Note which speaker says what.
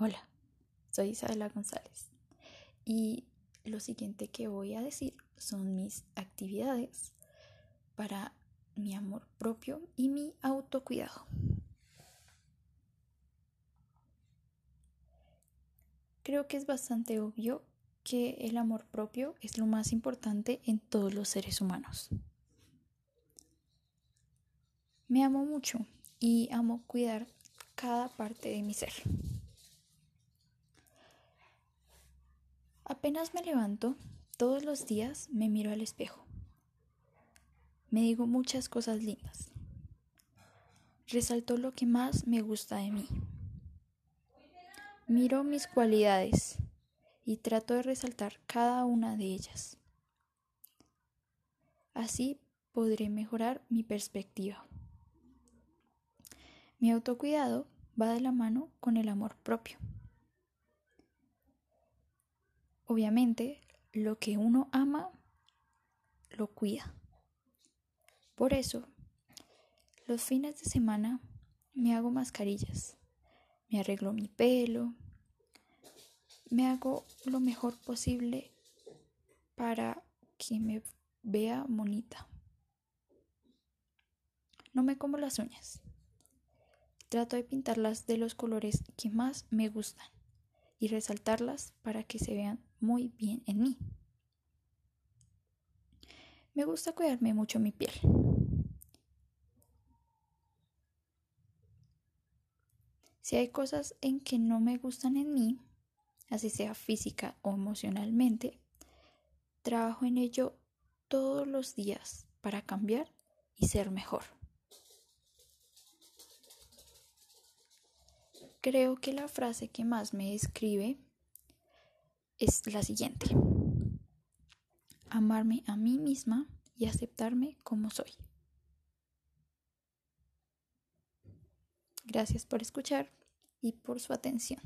Speaker 1: Hola, soy Isabela González y lo siguiente que voy a decir son mis actividades para mi amor propio y mi autocuidado. Creo que es bastante obvio que el amor propio es lo más importante en todos los seres humanos. Me amo mucho y amo cuidar cada parte de mi ser. Apenas me levanto, todos los días me miro al espejo. Me digo muchas cosas lindas. Resalto lo que más me gusta de mí. Miro mis cualidades y trato de resaltar cada una de ellas. Así podré mejorar mi perspectiva. Mi autocuidado va de la mano con el amor propio. Obviamente, lo que uno ama, lo cuida. Por eso, los fines de semana me hago mascarillas, me arreglo mi pelo, me hago lo mejor posible para que me vea bonita. No me como las uñas. Trato de pintarlas de los colores que más me gustan y resaltarlas para que se vean muy bien en mí. Me gusta cuidarme mucho mi piel. Si hay cosas en que no me gustan en mí, así sea física o emocionalmente, trabajo en ello todos los días para cambiar y ser mejor. Creo que la frase que más me describe es la siguiente. Amarme a mí misma y aceptarme como soy. Gracias por escuchar y por su atención.